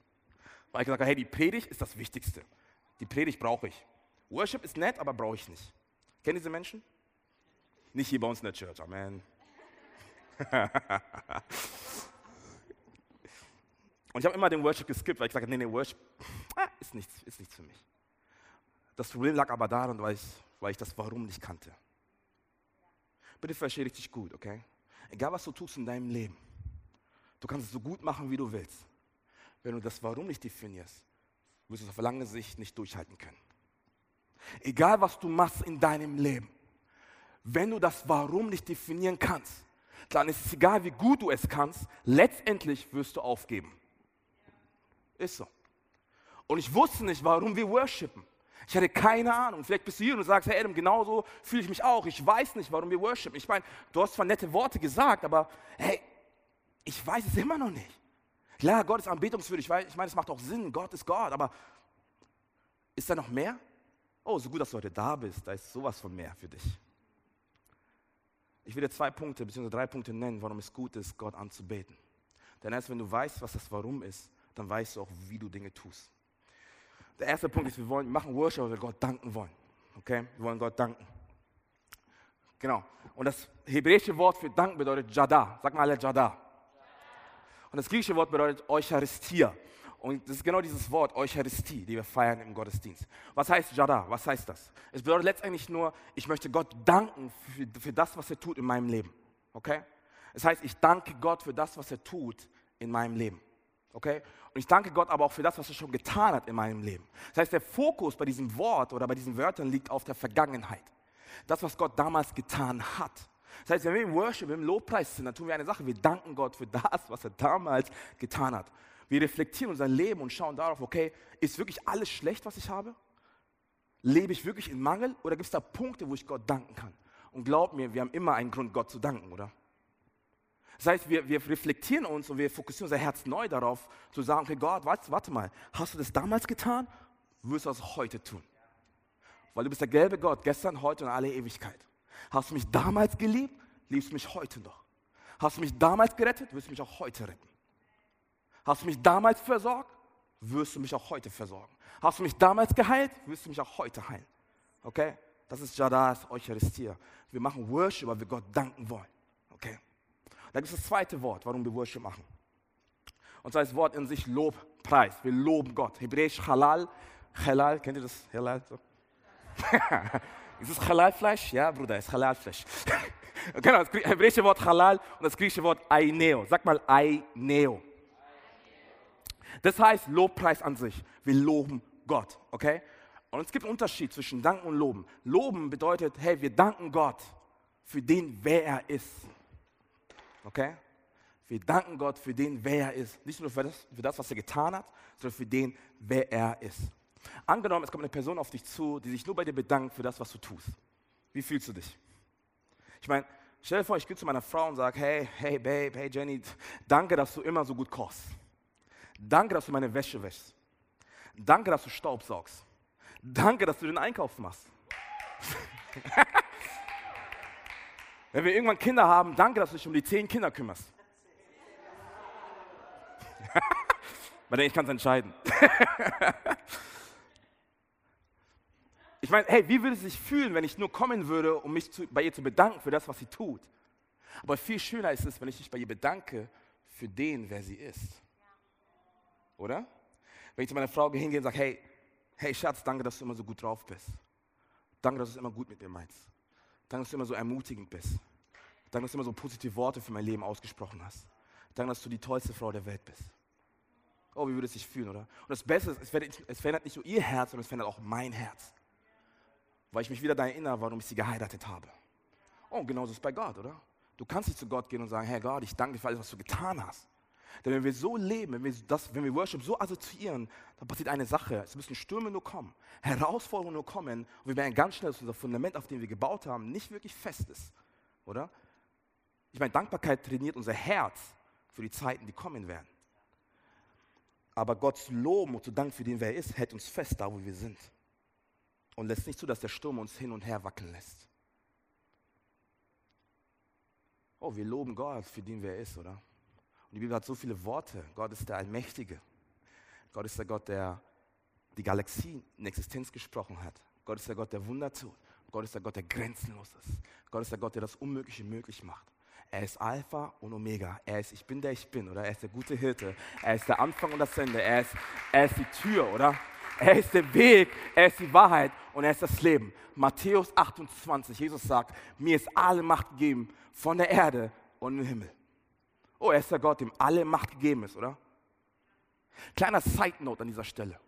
Weil ich gesagt habe, hey, die Predigt ist das Wichtigste. Die Predigt brauche ich. Worship ist nett, aber brauche ich nicht. Kennen diese Menschen? Nicht hier bei uns in der Church. Amen. Und ich habe immer den Worship geskippt, weil ich gesagt habe, nee, nee, Worship ah, ist, nichts, ist nichts für mich. Das Problem lag aber daran, weil ich, weil ich das Warum nicht kannte. Bitte verstehe richtig gut, okay? Egal was du tust in deinem Leben, du kannst es so gut machen, wie du willst. Wenn du das Warum nicht definierst, wirst du es auf lange Sicht nicht durchhalten können. Egal was du machst in deinem Leben, wenn du das Warum nicht definieren kannst, dann ist es egal, wie gut du es kannst, letztendlich wirst du aufgeben. Ist so. Und ich wusste nicht, warum wir worshipen. Ich hatte keine Ahnung. Vielleicht bist du hier und sagst, hey Adam, genauso fühle ich mich auch. Ich weiß nicht, warum wir worshipen. Ich meine, du hast zwar nette Worte gesagt, aber hey, ich weiß es immer noch nicht. Klar, Gott ist anbetungswürdig. Ich meine, es macht auch Sinn. Gott ist Gott. Aber ist da noch mehr? Oh, so gut, dass du heute da bist. Da ist sowas von mehr für dich. Ich will dir zwei Punkte, beziehungsweise drei Punkte nennen, warum es gut ist, Gott anzubeten. Denn erst wenn du weißt, was das Warum ist, dann weißt du auch, wie du Dinge tust. Der erste Punkt ist, wir wollen, machen Worship, weil wir Gott danken wollen. Okay? Wir wollen Gott danken. Genau. Und das hebräische Wort für danken bedeutet Jada. Sag mal alle Jada. Und das griechische Wort bedeutet Eucharistia. Und das ist genau dieses Wort, Eucharistie, die wir feiern im Gottesdienst. Was heißt Jada? Was heißt das? Es bedeutet letztendlich nur, ich möchte Gott danken für, für das, was er tut in meinem Leben. Okay? Das heißt, ich danke Gott für das, was er tut in meinem Leben. Okay? Und ich danke Gott aber auch für das, was er schon getan hat in meinem Leben. Das heißt, der Fokus bei diesem Wort oder bei diesen Wörtern liegt auf der Vergangenheit. Das, was Gott damals getan hat. Das heißt, wenn wir im Worship, im Lobpreis sind, dann tun wir eine Sache. Wir danken Gott für das, was er damals getan hat. Wir reflektieren unser Leben und schauen darauf, okay, ist wirklich alles schlecht, was ich habe? Lebe ich wirklich in Mangel oder gibt es da Punkte, wo ich Gott danken kann? Und glaub mir, wir haben immer einen Grund, Gott zu danken, oder? Das heißt, wir, wir reflektieren uns und wir fokussieren unser Herz neu darauf, zu sagen, okay, Gott, warte, warte mal, hast du das damals getan? Wirst du das heute tun? Weil du bist der gelbe Gott, gestern, heute und alle Ewigkeit. Hast du mich damals geliebt, liebst du mich heute noch. Hast du mich damals gerettet, wirst du mich auch heute retten. Hast du mich damals versorgt, wirst du mich auch heute versorgen. Hast du mich damals geheilt, wirst du mich auch heute heilen. Okay? Das ist Jadas Eucharistie. Wir machen Worship, weil wir Gott danken wollen. Okay? Da gibt es das zweite Wort, warum wir Worship machen. Und zwar das Wort in sich Lobpreis. Wir loben Gott. Hebräisch Halal. Halal, kennt ihr das? Halal? So? ist es Halal-Fleisch? Ja, Bruder, ist Halal-Fleisch. genau, das hebräische Wort Halal und das griechische Wort Aineo. Sag mal Aineo. Das heißt Lobpreis an sich. Wir loben Gott, okay? Und es gibt einen Unterschied zwischen Danken und Loben. Loben bedeutet, hey, wir danken Gott für den, wer er ist. Okay? Wir danken Gott für den, wer er ist. Nicht nur für das, für das, was er getan hat, sondern für den, wer er ist. Angenommen, es kommt eine Person auf dich zu, die sich nur bei dir bedankt für das, was du tust. Wie fühlst du dich? Ich meine, stell dir vor, ich gehe zu meiner Frau und sage, hey, hey, Babe, hey, Jenny, danke, dass du immer so gut kochst. Danke, dass du meine Wäsche wäschst. Danke, dass du Staub saugst. Danke, dass du den Einkauf machst. Wenn wir irgendwann Kinder haben, danke, dass du dich um die zehn Kinder kümmerst. Weil ich kann es entscheiden. ich meine, hey, wie würde es sich fühlen, wenn ich nur kommen würde, um mich zu, bei ihr zu bedanken für das, was sie tut? Aber viel schöner ist es, wenn ich mich bei ihr bedanke für den, wer sie ist. Oder? Wenn ich zu meiner Frau hingehe und sage, hey, hey Schatz, danke, dass du immer so gut drauf bist. Danke, dass du es immer gut mit mir meinst. Danke, dass du immer so ermutigend bist. Danke, dass du immer so positive Worte für mein Leben ausgesprochen hast. Danke, dass du die tollste Frau der Welt bist. Oh, wie würde es sich fühlen, oder? Und das Beste ist, es verändert, nicht nur ihr Herz, sondern es verändert auch mein Herz. Weil ich mich wieder daran erinnere, warum ich sie geheiratet habe. Oh, genauso ist es bei Gott, oder? Du kannst nicht zu Gott gehen und sagen, Herr Gott, ich danke dir für alles, was du getan hast. Denn wenn wir so leben, wenn wir, das, wenn wir Worship so assoziieren, dann passiert eine Sache. Es müssen Stürme nur kommen, Herausforderungen nur kommen und wir merken ganz schnell, dass unser Fundament, auf dem wir gebaut haben, nicht wirklich fest ist. Oder? Ich meine, Dankbarkeit trainiert unser Herz für die Zeiten, die kommen werden. Aber Gottes Loben und zu Dank für den, wer er ist, hält uns fest da, wo wir sind. Und lässt nicht zu, dass der Sturm uns hin und her wackeln lässt. Oh, wir loben Gott für den, wer er ist, oder? Und die Bibel hat so viele Worte. Gott ist der Allmächtige. Gott ist der Gott, der die Galaxie in Existenz gesprochen hat. Gott ist der Gott, der Wunder tut. Gott ist der Gott, der grenzenlos ist. Gott ist der Gott, der das Unmögliche möglich macht. Er ist Alpha und Omega. Er ist Ich bin der Ich bin, oder? Er ist der gute Hirte. Er ist der Anfang und das Ende. Er ist, er ist die Tür, oder? Er ist der Weg, er ist die Wahrheit und er ist das Leben. Matthäus 28, Jesus sagt, mir ist alle Macht gegeben von der Erde und im Himmel. Oh, er ist der Gott, dem alle Macht gegeben ist, oder? Kleiner Side Note an dieser Stelle.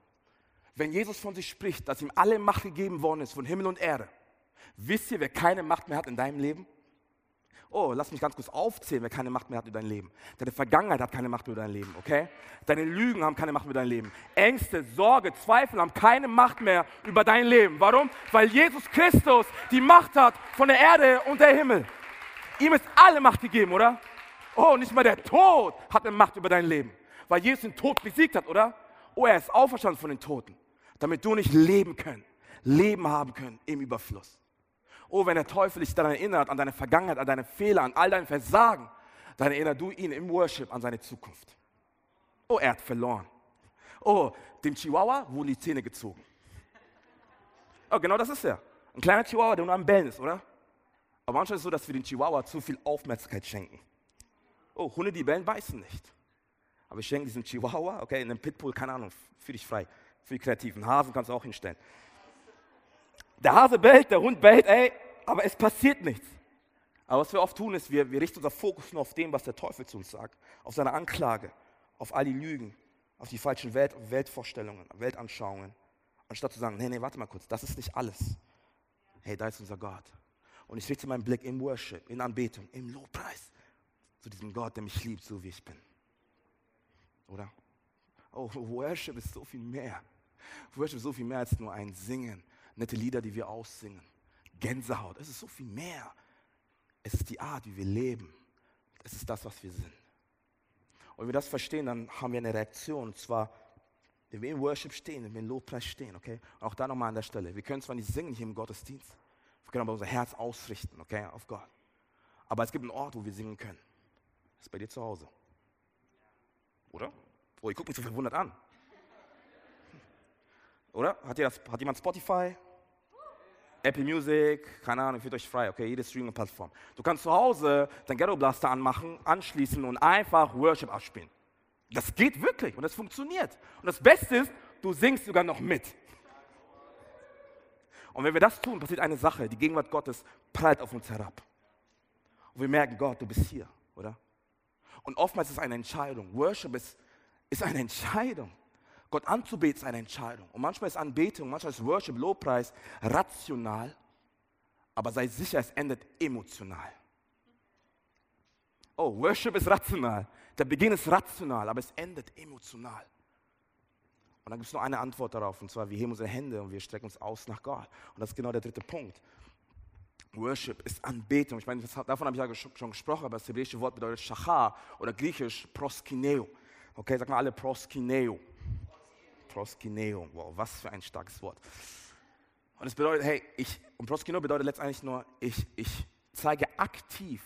Wenn Jesus von sich spricht, dass ihm alle Macht gegeben worden ist von Himmel und Erde, wisst ihr, wer keine Macht mehr hat in deinem Leben? Oh, lass mich ganz kurz aufzählen, wer keine Macht mehr hat über dein Leben. Deine Vergangenheit hat keine Macht mehr über dein Leben, okay? Deine Lügen haben keine Macht mehr über dein Leben. Ängste, Sorge, Zweifel haben keine Macht mehr über dein Leben. Warum? Weil Jesus Christus die Macht hat von der Erde und der Himmel. Ihm ist alle Macht gegeben, oder? Oh, nicht mal der Tod hat eine Macht über dein Leben, weil Jesus den Tod besiegt hat, oder? Oh, er ist auferstanden von den Toten, damit du nicht leben können, Leben haben können im Überfluss. Oh, wenn der Teufel dich daran erinnert, an deine Vergangenheit, an deine Fehler, an all dein Versagen, dann erinnert du ihn im Worship an seine Zukunft. Oh, er hat verloren. Oh, dem Chihuahua wurden die Zähne gezogen. Oh, genau das ist er. Ein kleiner Chihuahua, der nur am Bellen ist, oder? Aber manchmal ist es so, dass wir den Chihuahua zu viel Aufmerksamkeit schenken. Oh, Hunde, die bellen, beißen nicht. Aber ich schenke diesen Chihuahua, okay, in einem Pitbull, keine Ahnung, fühl dich frei. Für die Kreativen. Hasen kannst du auch hinstellen. Der Hase bellt, der Hund bellt, ey, aber es passiert nichts. Aber was wir oft tun, ist, wir, wir richten unser Fokus nur auf dem, was der Teufel zu uns sagt, auf seine Anklage, auf all die Lügen, auf die falschen Welt, Weltvorstellungen, Weltanschauungen, anstatt zu sagen, nee, nee, warte mal kurz, das ist nicht alles. Hey, da ist unser Gott. Und ich richte meinen Blick im Worship, in Anbetung, im Lobpreis zu diesem Gott, der mich liebt, so wie ich bin. Oder? Oh, Worship ist so viel mehr. Worship ist so viel mehr als nur ein Singen, nette Lieder, die wir aussingen. Gänsehaut, es ist so viel mehr. Es ist die Art, wie wir leben. Es ist das, was wir sind. Und wenn wir das verstehen, dann haben wir eine Reaktion. Und zwar, wenn wir im Worship stehen, wenn wir im Lobpreis stehen, okay? Und auch da nochmal an der Stelle. Wir können zwar nicht singen hier im Gottesdienst, wir können aber unser Herz ausrichten, okay, auf Gott. Aber es gibt einen Ort, wo wir singen können. Das ist bei dir zu Hause. Oder? Oh, ihr guckt mich so verwundert an. Oder? Hat, das, hat jemand Spotify? Apple Music, keine Ahnung, fühlt euch frei, okay, jede Streaming-Plattform. Du kannst zu Hause dein Ghetto Blaster anmachen, anschließen und einfach Worship abspielen. Das geht wirklich und das funktioniert. Und das Beste ist, du singst sogar noch mit. Und wenn wir das tun, passiert eine Sache. Die Gegenwart Gottes prallt auf uns herab. Und wir merken, Gott, du bist hier, oder? Und oftmals ist es eine Entscheidung. Worship ist, ist eine Entscheidung. Gott anzubeten ist eine Entscheidung. Und manchmal ist Anbetung, manchmal ist Worship, Lobpreis rational, aber sei sicher, es endet emotional. Oh, Worship ist rational. Der Beginn ist rational, aber es endet emotional. Und dann gibt es nur eine Antwort darauf, und zwar, wir heben unsere Hände und wir strecken uns aus nach Gott. Und das ist genau der dritte Punkt. Worship ist Anbetung. Ich meine, davon habe ich ja schon gesprochen, aber das hebräische Wort bedeutet Shachar oder griechisch proskineo. Okay, sag mal alle proskineo. Proskineo. Wow, was für ein starkes Wort. Und es bedeutet, hey, ich, und proskineo bedeutet letztendlich nur, ich, ich zeige aktiv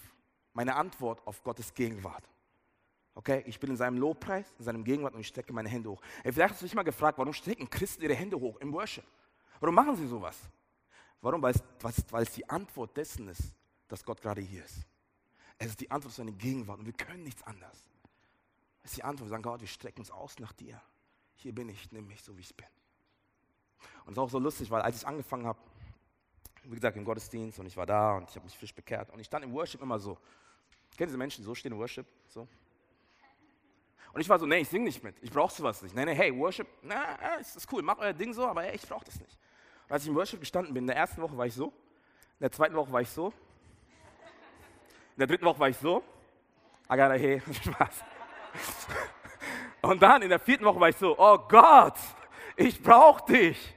meine Antwort auf Gottes Gegenwart. Okay, ich bin in seinem Lobpreis, in seinem Gegenwart und ich strecke meine Hände hoch. Hey, vielleicht hast du dich mal gefragt, warum strecken Christen ihre Hände hoch im Worship? Warum machen sie sowas? Warum? Weil es, weil es die Antwort dessen ist, dass Gott gerade hier ist. Es ist die Antwort auf seine Gegenwart und wir können nichts anderes. Es ist die Antwort, wir sagen, Gott, wir strecken uns aus nach dir. Hier bin ich, nimm mich so, wie ich bin. Und es ist auch so lustig, weil als ich angefangen habe, wie gesagt, im Gottesdienst und ich war da und ich habe mich frisch bekehrt und ich stand im Worship immer so. Kennen Sie Menschen, so stehen im Worship? So. Und ich war so, nee, ich singe nicht mit, ich brauche sowas nicht. Nee, nee, hey, Worship, na, ist, ist cool, mach euer Ding so, aber hey, ich brauche das nicht. Und als ich im Worship gestanden bin, in der ersten Woche war ich so, in der zweiten Woche war ich so, in der dritten Woche war ich so, I gotta hey, Spaß. Und dann in der vierten Woche war ich so, oh Gott, ich brauche dich.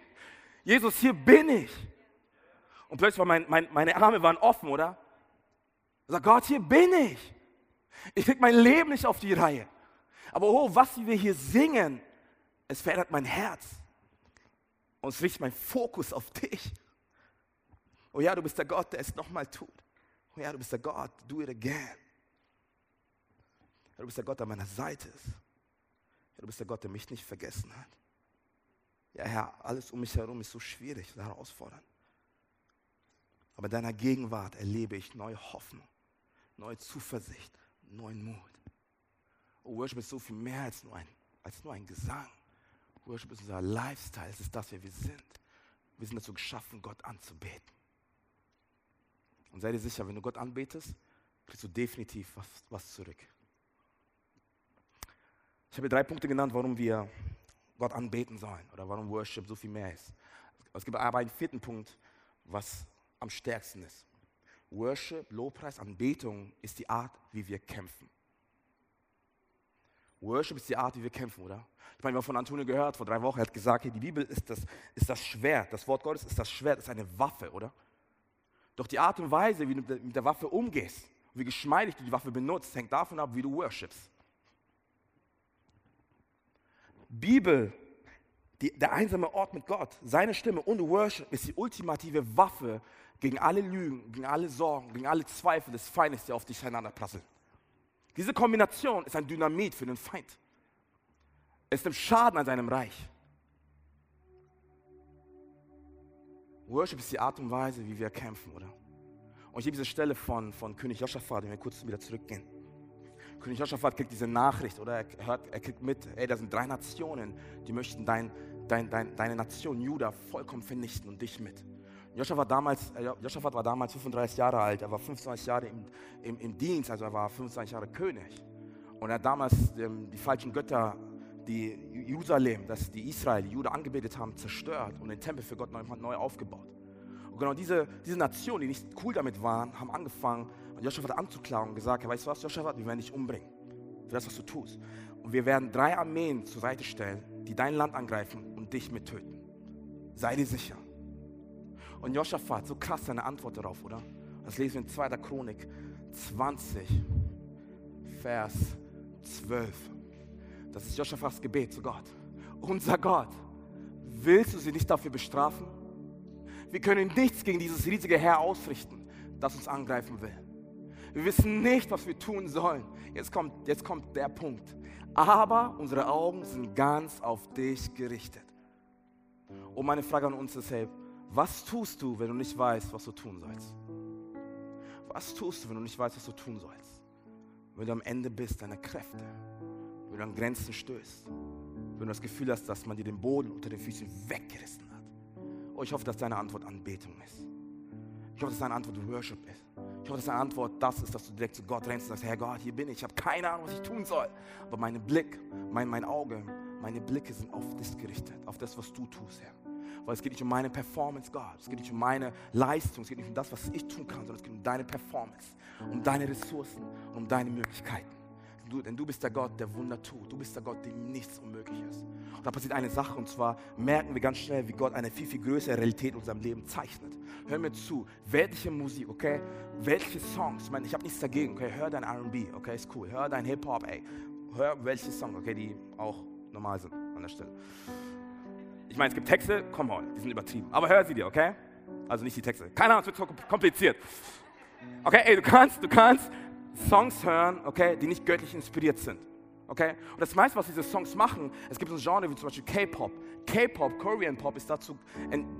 Jesus, hier bin ich. Und plötzlich waren mein, mein, meine Arme waren offen, oder? Ich sag, Gott, hier bin ich. Ich krieg mein Leben nicht auf die Reihe. Aber oh, was wir hier singen, es verändert mein Herz. Und es richtet meinen Fokus auf dich. Oh ja, du bist der Gott, der es nochmal tut. Oh ja, du bist der Gott, do it again. Du bist der Gott, der an meiner Seite ist. Du bist der Gott, der mich nicht vergessen hat. Ja, Herr, alles um mich herum ist so schwierig, so herausfordernd. Aber in deiner Gegenwart erlebe ich neue Hoffnung, neue Zuversicht, neuen Mut. Oh, Worship ist so viel mehr als nur ein, als nur ein Gesang. Worship ist unser Lifestyle, es ist das, wer wir sind. Wir sind dazu geschaffen, Gott anzubeten. Und sei dir sicher, wenn du Gott anbetest, kriegst du definitiv was, was zurück. Ich habe drei Punkte genannt, warum wir Gott anbeten sollen oder warum Worship so viel mehr ist. Es gibt aber einen vierten Punkt, was am stärksten ist. Worship, Lobpreis, Anbetung ist die Art, wie wir kämpfen. Worship ist die Art, wie wir kämpfen, oder? Ich meine, wir haben von Antonio gehört, vor drei Wochen, er hat gesagt, die Bibel ist das, ist das Schwert, das Wort Gottes ist das Schwert, ist eine Waffe, oder? Doch die Art und Weise, wie du mit der Waffe umgehst, wie geschmeidig du die Waffe benutzt, hängt davon ab, wie du worshipst. Bibel, die, der einsame Ort mit Gott, seine Stimme und Worship ist die ultimative Waffe gegen alle Lügen, gegen alle Sorgen, gegen alle Zweifel des Feindes, die auf dich hereinanderprasseln. Diese Kombination ist ein Dynamit für den Feind. Es nimmt Schaden an seinem Reich. Worship ist die Art und Weise, wie wir kämpfen, oder? Und ich habe diese Stelle von, von König Joschafat, wenn wir kurz wieder zurückgehen. König Joschafat kriegt diese Nachricht oder er, hört, er kriegt mit, ey, da sind drei Nationen, die möchten dein, dein, dein, deine Nation Juda vollkommen vernichten und dich mit. Joschafat, damals, äh, Joschafat war damals 35 Jahre alt, er war 25 Jahre im, im, im Dienst, also er war 25 Jahre König. Und er hat damals ähm, die falschen Götter, die Jerusalem, das die Israel, die Juda angebetet haben, zerstört und den Tempel für Gott neu, neu aufgebaut. Und genau diese, diese Nationen, die nicht cool damit waren, haben angefangen, Joschafat anzuklagen und gesagt, weißt du was, Joschafat, wir werden dich umbringen für das, was du tust. Und wir werden drei Armeen zur Seite stellen, die dein Land angreifen und dich mittöten. Sei dir sicher. Und Joschafat, so krass seine Antwort darauf, oder? Das lesen wir in 2. Chronik 20, Vers 12. Das ist Joschafats Gebet zu Gott. Unser Gott, willst du sie nicht dafür bestrafen? Wir können nichts gegen dieses riesige Heer ausrichten, das uns angreifen will. Wir wissen nicht, was wir tun sollen. Jetzt kommt, jetzt kommt der Punkt. Aber unsere Augen sind ganz auf dich gerichtet. Und meine Frage an uns ist, hey, was tust du, wenn du nicht weißt, was du tun sollst? Was tust du, wenn du nicht weißt, was du tun sollst? Wenn du am Ende bist deiner Kräfte, wenn du an Grenzen stößt, wenn du das Gefühl hast, dass man dir den Boden unter den Füßen weggerissen. Oh, ich hoffe, dass deine Antwort Anbetung ist. Ich hoffe, dass deine Antwort Worship ist. Ich hoffe, dass deine Antwort das ist, dass du direkt zu Gott rennst und sagst, Herr Gott, hier bin ich. Ich habe keine Ahnung, was ich tun soll. Aber mein Blick, mein, mein Auge, meine Blicke sind auf dich gerichtet, auf das, was du tust, Herr. Weil es geht nicht um meine Performance, Gott. Es geht nicht um meine Leistung. Es geht nicht um das, was ich tun kann, sondern es geht um deine Performance, um deine Ressourcen um deine Möglichkeiten. Du, denn du bist der Gott, der Wunder tut. Du bist der Gott, dem nichts unmöglich ist. Und da passiert eine Sache, und zwar merken wir ganz schnell, wie Gott eine viel, viel größere Realität in unserem Leben zeichnet. Hör mir zu, weltliche Musik, okay? Welche Songs? Ich meine, ich habe nichts dagegen, okay? Hör dein R&B, okay? Ist cool. Hör dein Hip-Hop, ey. Hör welche Songs, okay? Die auch normal sind an der Stelle. Ich meine, es gibt Texte, komm on, die sind übertrieben. Aber hör sie dir, okay? Also nicht die Texte. Keine Ahnung, es wird so kompliziert. Okay, ey, du kannst, du kannst Songs hören, okay, die nicht göttlich inspiriert sind. Okay? Und das meiste, was diese Songs machen, es gibt so ein Genre wie zum Beispiel K-Pop. K-Pop, Korean Pop ist dazu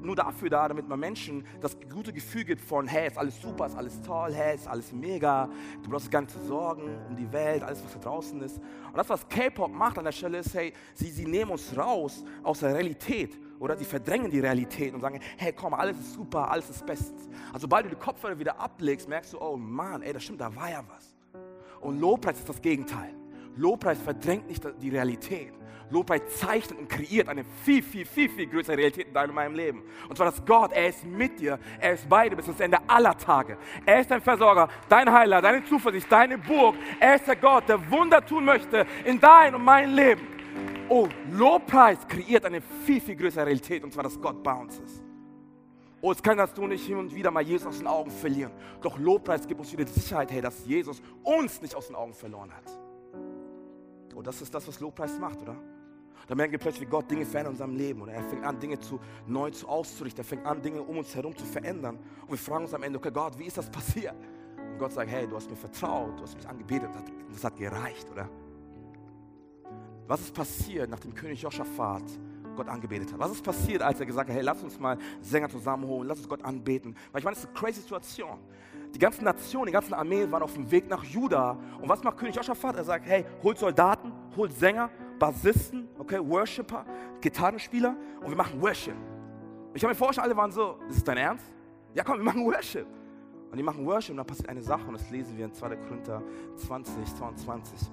nur dafür da, damit man Menschen das gute Gefühl gibt von, hey, ist alles super, ist alles toll, hey, ist alles mega, du brauchst gar nicht zu sorgen um die Welt, alles, was da draußen ist. Und das, was K-Pop macht an der Stelle, ist, hey, sie, sie nehmen uns raus aus der Realität oder sie verdrängen die Realität und sagen, hey, komm, alles ist super, alles ist bestens. Also sobald du die Kopfhörer wieder ablegst, merkst du, oh Mann, ey, das stimmt, da war ja was. Und Lobpreis ist das Gegenteil. Lobpreis verdrängt nicht die Realität. Lobpreis zeichnet und kreiert eine viel, viel, viel, viel größere Realität in deinem meinem Leben. Und zwar, dass Gott, er ist mit dir, er ist bei dir bis zum Ende aller Tage. Er ist dein Versorger, dein Heiler, deine Zuversicht, deine Burg. Er ist der Gott, der Wunder tun möchte in dein und mein Leben. Oh, Lobpreis kreiert eine viel, viel größere Realität, und zwar, dass Gott bei uns ist. Oh, es kann, dass du nicht hin und wieder mal Jesus aus den Augen verlieren. Doch Lobpreis gibt uns wieder die Sicherheit, hey, dass Jesus uns nicht aus den Augen verloren hat. Und das ist das, was Lobpreis macht, oder? Da merken wir plötzlich, wie Gott Dinge verändert in unserem Leben. Oder er fängt an, Dinge zu, neu zu auszurichten. Er fängt an, Dinge um uns herum zu verändern. Und wir fragen uns am Ende, okay, Gott, wie ist das passiert? Und Gott sagt, hey, du hast mir vertraut, du hast mich angebetet. Das hat gereicht, oder? Was ist passiert, nachdem König Joschafat Gott angebetet hat? Was ist passiert, als er gesagt hat, hey, lass uns mal Sänger zusammenholen, lass uns Gott anbeten? Weil ich meine, das ist eine crazy Situation. Die ganzen Nationen, die ganzen Armeen waren auf dem Weg nach Juda. Und was macht König Joschafat? Er sagt, hey, holt Soldaten, holt Sänger, Bassisten, okay, Worshipper, Gitarrenspieler und wir machen Worship. Ich habe mir vorgestellt, alle waren so, ist es dein Ernst? Ja komm, wir machen Worship. Und die machen Worship und dann passiert eine Sache und das lesen wir in 2. Korinther 20, 22.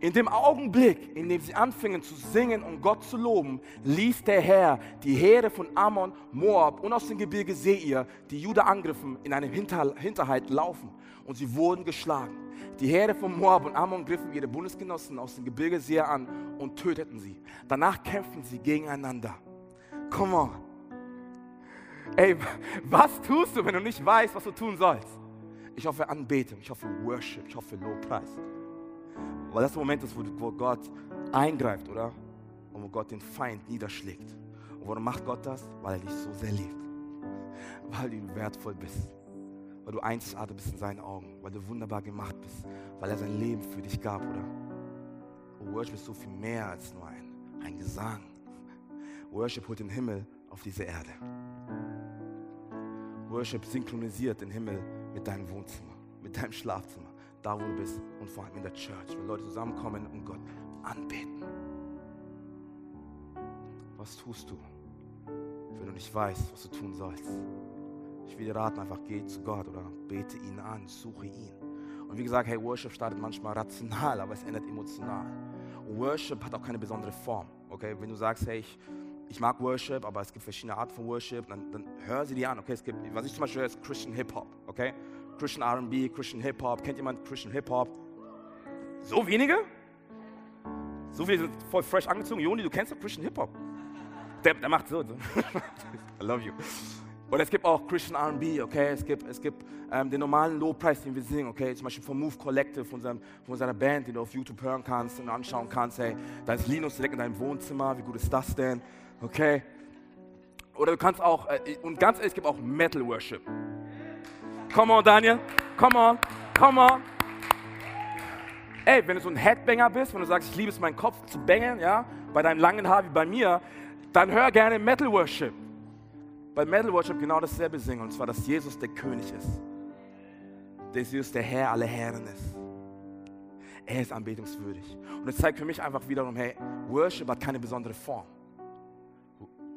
In dem Augenblick, in dem sie anfingen zu singen und Gott zu loben, ließ der Herr die Heere von Ammon, Moab und aus dem Gebirge Seir, die Juda angriffen, in einem Hinter Hinterhalt laufen und sie wurden geschlagen. Die Heere von Moab und Ammon griffen ihre Bundesgenossen aus dem Gebirge Seir an und töteten sie. Danach kämpften sie gegeneinander. Come on. Ey, was tust du, wenn du nicht weißt, was du tun sollst? Ich hoffe Anbetung, ich hoffe Worship, ich hoffe Lobpreis. Weil das der Moment ist, wo Gott eingreift, oder? Und wo Gott den Feind niederschlägt. Und warum macht Gott das? Weil er dich so sehr liebt. Weil du wertvoll bist. Weil du einzigartig bist in seinen Augen. Weil du wunderbar gemacht bist. Weil er sein Leben für dich gab, oder? Und Worship ist so viel mehr als nur ein, ein Gesang. Worship holt den Himmel auf diese Erde. Worship synchronisiert den Himmel mit deinem Wohnzimmer, mit deinem Schlafzimmer da wo du bist und vor allem in der Church, wenn Leute zusammenkommen und Gott anbeten. Was tust du, wenn du nicht weißt, was du tun sollst? Ich will dir raten, einfach geh zu Gott oder bete ihn an, suche ihn. Und wie gesagt, hey, Worship startet manchmal rational, aber es endet emotional. Worship hat auch keine besondere Form. Okay, wenn du sagst, hey, ich, ich mag Worship, aber es gibt verschiedene Arten von Worship, dann, dann hör sie dir an. Okay, es gibt, was ich zum Beispiel höre, ist Christian Hip Hop. Okay, Christian RB, Christian Hip Hop. Kennt jemand Christian Hip Hop? So wenige? So viele sind voll fresh angezogen. Joni, du kennst doch Christian Hip Hop. Der, der macht so. I love you. Oder es gibt auch Christian RB, okay? Es gibt, es gibt ähm, den normalen Lobpreis, den wir singen, okay? Zum Beispiel vom Move Collective, von, unserem, von unserer Band, den du auf YouTube hören kannst und anschauen kannst. Hey, da ist Linus direkt in deinem Wohnzimmer. Wie gut ist das denn? Okay? Oder du kannst auch, äh, und ganz ehrlich, es gibt auch Metal Worship. Come on, Daniel. Come on. Come on. Ey, wenn du so ein Headbanger bist, wenn du sagst, ich liebe es, meinen Kopf zu bangen, ja, bei deinem langen Haar wie bei mir, dann hör gerne Metal Worship. Bei Metal Worship genau dasselbe singen, und zwar, dass Jesus der König ist. Dass Jesus der Herr aller Herren ist. Er ist anbetungswürdig. Und es zeigt für mich einfach wiederum, hey, Worship hat keine besondere Form.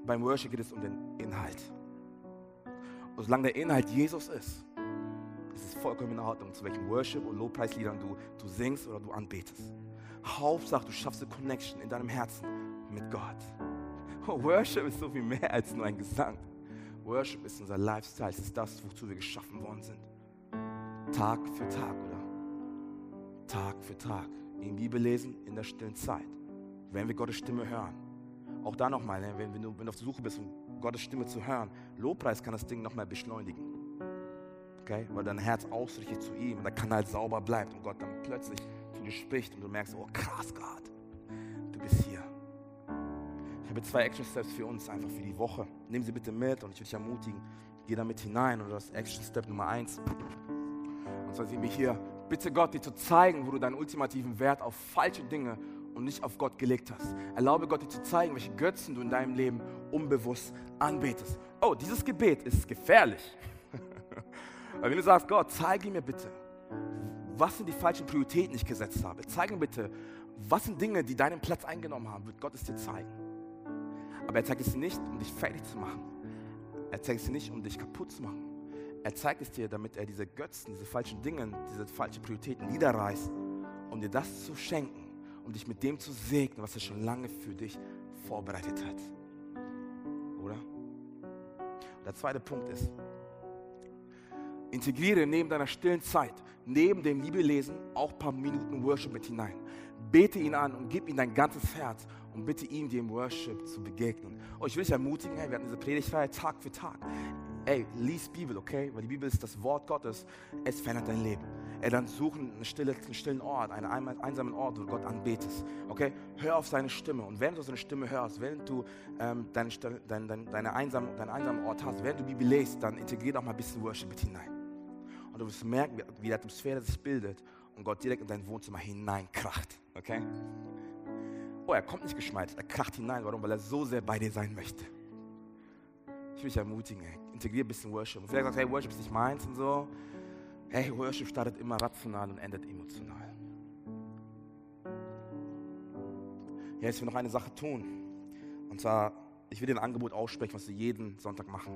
Beim Worship geht es um den Inhalt. Und solange der Inhalt Jesus ist, ist es vollkommen in Ordnung, zu welchen Worship- und Lobpreisliedern du, du singst oder du anbetest. Hauptsache, du schaffst eine Connection in deinem Herzen mit Gott. Oh, Worship ist so viel mehr als nur ein Gesang. Worship ist unser Lifestyle, es ist das, wozu wir geschaffen worden sind. Tag für Tag, oder? Tag für Tag, in Bibel lesen, in der stillen Zeit. Wenn wir Gottes Stimme hören. Auch da nochmal, ne, wenn, wenn du auf der Suche bist, um Gottes Stimme zu hören, Lobpreis kann das Ding nochmal beschleunigen. Okay? Weil dein Herz ausrichtet zu ihm und der Kanal sauber bleibt und Gott dann plötzlich zu dir spricht und du merkst, oh krass Gott, du bist hier. Ich habe zwei Action Steps für uns, einfach für die Woche. Nimm sie bitte mit und ich würde dich ermutigen, geh damit hinein und das Action Step Nummer eins. Und zwar sind wir hier, bitte Gott, dir zu zeigen, wo du deinen ultimativen Wert auf falsche Dinge und nicht auf Gott gelegt hast. Erlaube Gott dir zu zeigen, welche Götzen du in deinem Leben unbewusst anbetest. Oh, dieses Gebet ist gefährlich. Weil wenn du sagst, Gott, zeige mir bitte, was sind die falschen Prioritäten, die ich gesetzt habe. Zeige mir bitte, was sind Dinge, die deinen Platz eingenommen haben, wird Gott es dir zeigen. Aber er zeigt es dir nicht, um dich fertig zu machen. Er zeigt es dir nicht, um dich kaputt zu machen. Er zeigt es dir, damit er diese Götzen, diese falschen Dinge, diese falschen Prioritäten niederreißt, um dir das zu schenken, um dich mit dem zu segnen, was er schon lange für dich vorbereitet hat. Oder? Der zweite Punkt ist, integriere neben deiner stillen Zeit, neben dem Bibellesen auch ein paar Minuten Worship mit hinein. Bete ihn an und gib ihm dein ganzes Herz und bitte ihm, dir im Worship zu begegnen. Oh, ich will dich ermutigen, hey, wir hatten diese Predigtreihe Tag für Tag. Ey, lies Bibel, okay? Weil die Bibel ist das Wort Gottes. Es verändert dein Leben. Ey, dann suchen einen, stille, einen stillen Ort, einen einsamen Ort, wo du Gott anbetest. Okay? Hör auf seine Stimme. Und während du seine Stimme hörst, während du ähm, deinen dein, dein, deine einsam, deinen einsamen Ort hast, während du Bibel liest, dann integrier doch mal ein bisschen Worship mit hinein. Und du wirst merken, wie die Atmosphäre sich bildet und Gott direkt in dein Wohnzimmer hineinkracht. Okay? Oh, er kommt nicht geschmeidet, er kracht hinein. Warum? Weil er so sehr bei dir sein möchte. Ich will dich ermutigen, integriere ein bisschen Worship. Und vielleicht sagst du, hey, Worship ist nicht meins und so. Hey, Worship startet immer rational und endet emotional. Ja, jetzt will noch eine Sache tun. Und zwar, ich will dir ein Angebot aussprechen, was wir jeden Sonntag machen.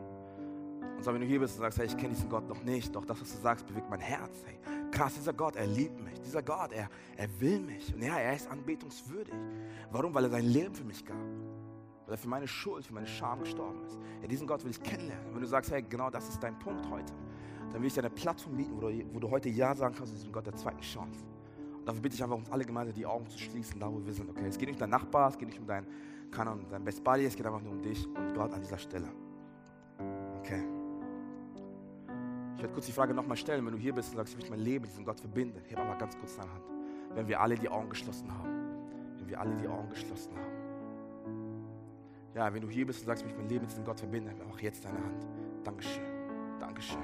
Und zwar, wenn du hier bist und sagst, hey, ich kenne diesen Gott noch nicht, doch das, was du sagst, bewegt mein Herz. Hey, krass, dieser Gott, er liebt mich. Dieser Gott, er, er will mich. Und ja, er ist anbetungswürdig. Warum? Weil er sein Leben für mich gab. Weil er für meine Schuld, für meine Scham gestorben ist. Ja, diesen Gott will ich kennenlernen. Und wenn du sagst, hey, genau das ist dein Punkt heute, dann will ich dir eine Plattform bieten, wo du, wo du heute Ja sagen kannst zu diesem Gott der zweiten Chance. Und dafür bitte ich einfach, uns alle gemeinsam die Augen zu schließen, da wo wir sind. Okay? Es geht nicht um deinen Nachbar, es geht nicht um deinen, keine Ahnung, dein Best Buddy, es geht einfach nur um dich und Gott an dieser Stelle. Okay. Ich werde kurz die Frage nochmal stellen, wenn du hier bist und sagst, ich möchte mein Leben mit diesem Gott verbinden, heb einmal ganz kurz deine Hand. Wenn wir alle die Augen geschlossen haben. Wenn wir alle die Augen geschlossen haben. Ja, wenn du hier bist und sagst, ich möchte mein Leben mit diesem Gott verbinden, heb auch jetzt deine Hand. Dankeschön. Dankeschön.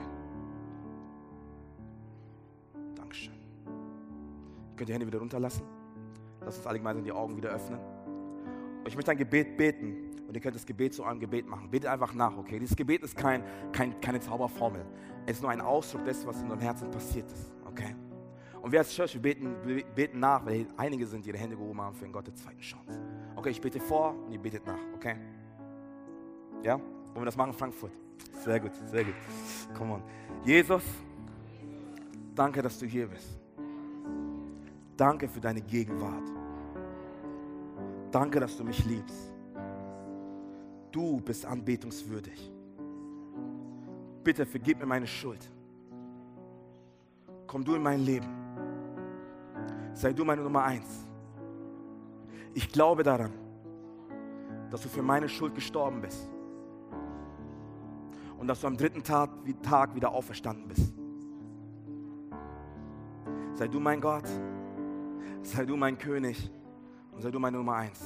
Dankeschön. Ihr könnt die Hände wieder runterlassen. Lass uns alle gemeinsam die Augen wieder öffnen. Und ich möchte ein Gebet beten. Und ihr könnt das Gebet zu eurem Gebet machen. Betet einfach nach, okay? Dieses Gebet ist kein, kein, keine Zauberformel. Es ist nur ein Ausdruck dessen, was in unserem Herzen passiert ist, okay? Und wir als Church, wir beten, beten nach, weil einige sind, die ihre Hände gehoben haben für Gott der zweiten Chance. Okay, ich bete vor und ihr betet nach, okay? Ja? Wollen wir das machen, Frankfurt? Sehr gut, sehr gut. Come on. Jesus, danke, dass du hier bist. Danke für deine Gegenwart. Danke, dass du mich liebst. Du bist anbetungswürdig. Bitte vergib mir meine Schuld. Komm du in mein Leben. Sei du meine Nummer eins. Ich glaube daran, dass du für meine Schuld gestorben bist. Und dass du am dritten Tag, wieder auferstanden bist. Sei du mein Gott. Sei du mein König. Und sei du meine Nummer eins.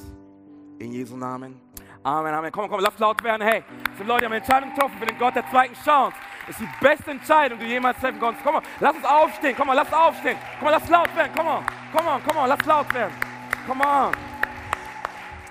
In Jesu Namen. Amen, Amen. Komm, komm, lass laut werden. Hey, sind Leute, die haben eine Entscheidung getroffen für den Gott der zweiten Chance. Das ist die beste Entscheidung, die du jemals treffen konntest. Komm mal, lass uns aufstehen. Komm mal, lass aufstehen. Komm mal, lass laut werden. Komm mal, komm mal, komm mal, lass laut werden. Komm mal.